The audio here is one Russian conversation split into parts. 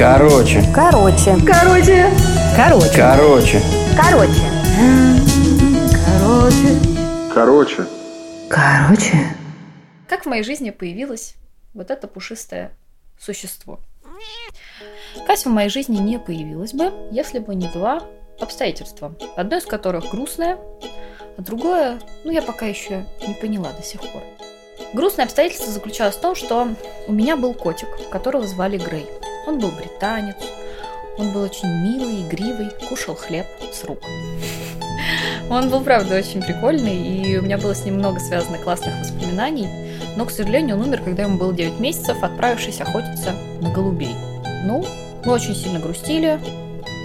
Короче. Короче. Короче. Короче. Короче. Короче. Короче. Короче. Короче. Как в моей жизни появилось вот это пушистое существо? Кася в моей жизни не появилась бы, если бы не два обстоятельства. Одно из которых грустное, а другое, ну, я пока еще не поняла до сих пор. Грустное обстоятельство заключалось в том, что у меня был котик, которого звали Грей. Он был британец, он был очень милый, игривый, кушал хлеб с рук. Он был, правда, очень прикольный, и у меня было с ним много связанных классных воспоминаний, но, к сожалению, он умер, когда ему было 9 месяцев, отправившись охотиться на голубей. Ну, мы очень сильно грустили,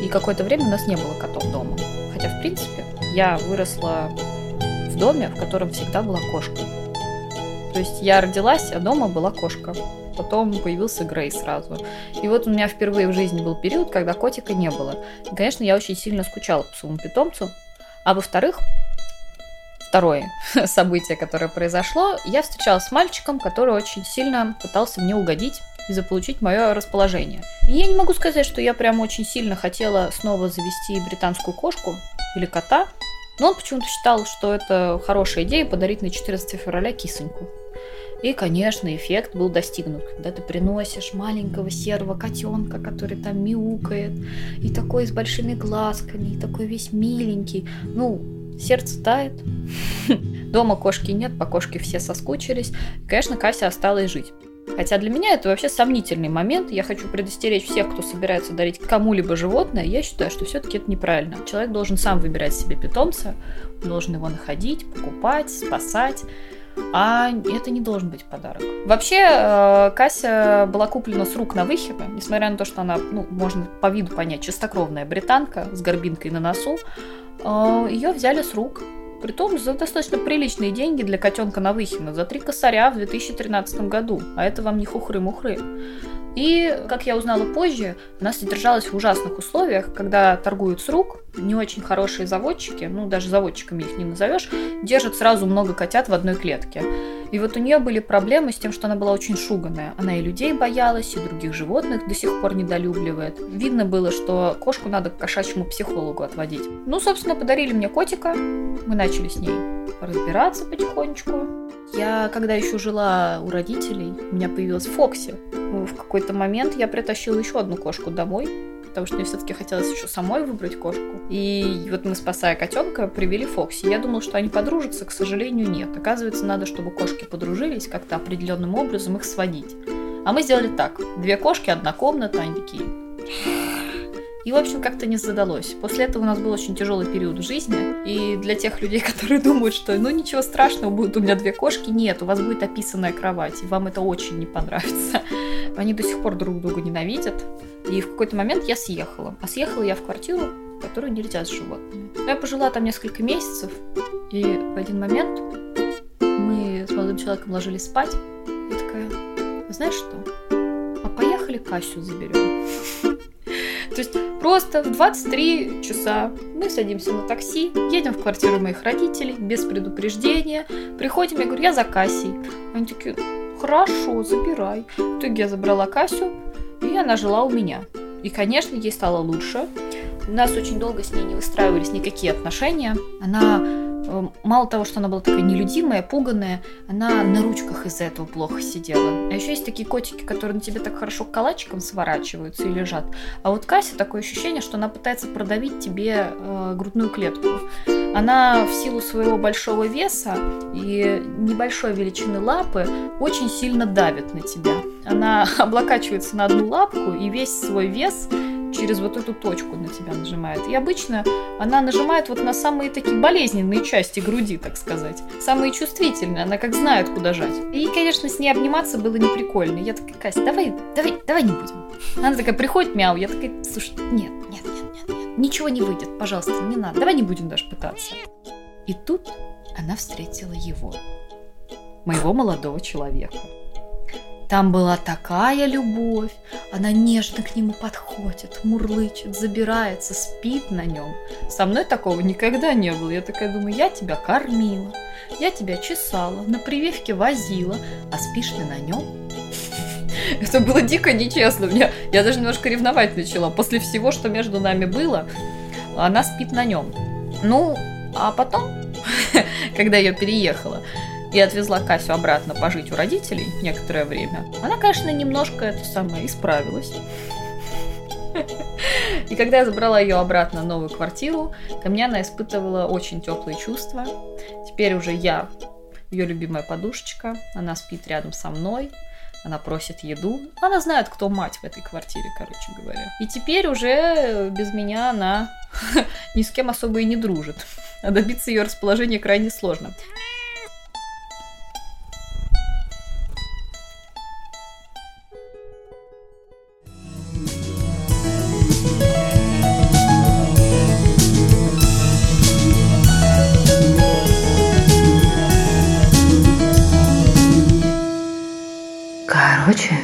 и какое-то время у нас не было котов дома. Хотя, в принципе, я выросла в доме, в котором всегда была кошка. То есть я родилась, а дома была кошка. Потом появился Грей сразу. И вот у меня впервые в жизни был период, когда котика не было. И, конечно, я очень сильно скучала по своему питомцу. А во-вторых, второе событие, которое произошло, я встречалась с мальчиком, который очень сильно пытался мне угодить и заполучить мое расположение. И я не могу сказать, что я прям очень сильно хотела снова завести британскую кошку или кота, но он почему-то считал, что это хорошая идея подарить на 14 февраля кисоньку. И, конечно, эффект был достигнут, когда ты приносишь маленького серого котенка, который там мяукает, и такой с большими глазками, и такой весь миленький. Ну, сердце тает. Дома кошки нет, по кошке все соскучились. Конечно, Кася осталась жить. Хотя для меня это вообще сомнительный момент. Я хочу предостеречь всех, кто собирается дарить кому-либо животное. Я считаю, что все-таки это неправильно. Человек должен сам выбирать себе питомца, должен его находить, покупать, спасать. А это не должен быть подарок. Вообще, э, Кася была куплена с рук на выхибы, несмотря на то, что она, ну, можно по виду понять, чистокровная британка с горбинкой на носу. Э, Ее взяли с рук, Притом за достаточно приличные деньги для котенка на Навыхина, за три косаря в 2013 году. А это вам не хухры-мухры. И, как я узнала позже, она содержалась в ужасных условиях, когда торгуют с рук, не очень хорошие заводчики, ну даже заводчиками их не назовешь, держат сразу много котят в одной клетке. И вот у нее были проблемы с тем, что она была очень шуганная. Она и людей боялась, и других животных до сих пор недолюбливает. Видно было, что кошку надо к кошачьему психологу отводить. Ну, собственно, подарили мне котика. Мы начали с ней разбираться потихонечку. Я, когда еще жила у родителей, у меня появилась Фокси. Ну, в какой-то момент я притащила еще одну кошку домой, потому что мне все-таки хотелось еще самой выбрать кошку. И вот мы, спасая котенка, привели Фокси. Я думала, что они подружатся, к сожалению, нет. Оказывается, надо, чтобы кошки подружились, как-то определенным образом их сводить. А мы сделали так. Две кошки, одна комната, они такие и, в общем, как-то не задалось. После этого у нас был очень тяжелый период в жизни. И для тех людей, которые думают, что ну ничего страшного, будет у меня две кошки, нет, у вас будет описанная кровать, и вам это очень не понравится. Они до сих пор друг друга ненавидят. И в какой-то момент я съехала. А съехала я в квартиру, в которую нельзя с животными. Я пожила там несколько месяцев, и в один момент мы с молодым человеком ложились спать. И такая, знаешь что, а поехали Касю заберем. То есть просто в 23 часа мы садимся на такси, едем в квартиру моих родителей без предупреждения, приходим, я говорю, я за Кассей. Они такие, хорошо, забирай. В итоге я забрала Касю, и она жила у меня. И, конечно, ей стало лучше. У нас очень долго с ней не выстраивались никакие отношения. Она мало того, что она была такая нелюдимая, пуганная, она на ручках из-за этого плохо сидела. А еще есть такие котики, которые на тебе так хорошо калачиком сворачиваются и лежат. А вот Кася такое ощущение, что она пытается продавить тебе э, грудную клетку. Она в силу своего большого веса и небольшой величины лапы очень сильно давит на тебя. Она облокачивается на одну лапку и весь свой вес через вот эту точку на тебя нажимает. И обычно она нажимает вот на самые такие болезненные части груди, так сказать. Самые чувствительные, она как знает, куда жать. И, конечно, с ней обниматься было не прикольно. Я такая, Кася, давай, давай, давай не будем. Она такая, приходит, мяу. Я такая, слушай, нет, нет, нет, нет, нет. Ничего не выйдет, пожалуйста, не надо. Давай не будем даже пытаться. И тут она встретила его. Моего молодого человека. Там была такая любовь. Она нежно к нему подходит, мурлычет, забирается, спит на нем. Со мной такого никогда не было. Я такая думаю, я тебя кормила, я тебя чесала, на прививке возила, а спишь ты на нем? Это было дико нечестно. Меня, я даже немножко ревновать начала. После всего, что между нами было, она спит на нем. Ну, а потом, когда я переехала, и отвезла Касю обратно пожить у родителей некоторое время, она, конечно, немножко это самое исправилась. И когда я забрала ее обратно в новую квартиру, ко мне она испытывала очень теплые чувства. Теперь уже я ее любимая подушечка, она спит рядом со мной, она просит еду. Она знает, кто мать в этой квартире, короче говоря. И теперь уже без меня она ни с кем особо и не дружит. А добиться ее расположения крайне сложно. Короче,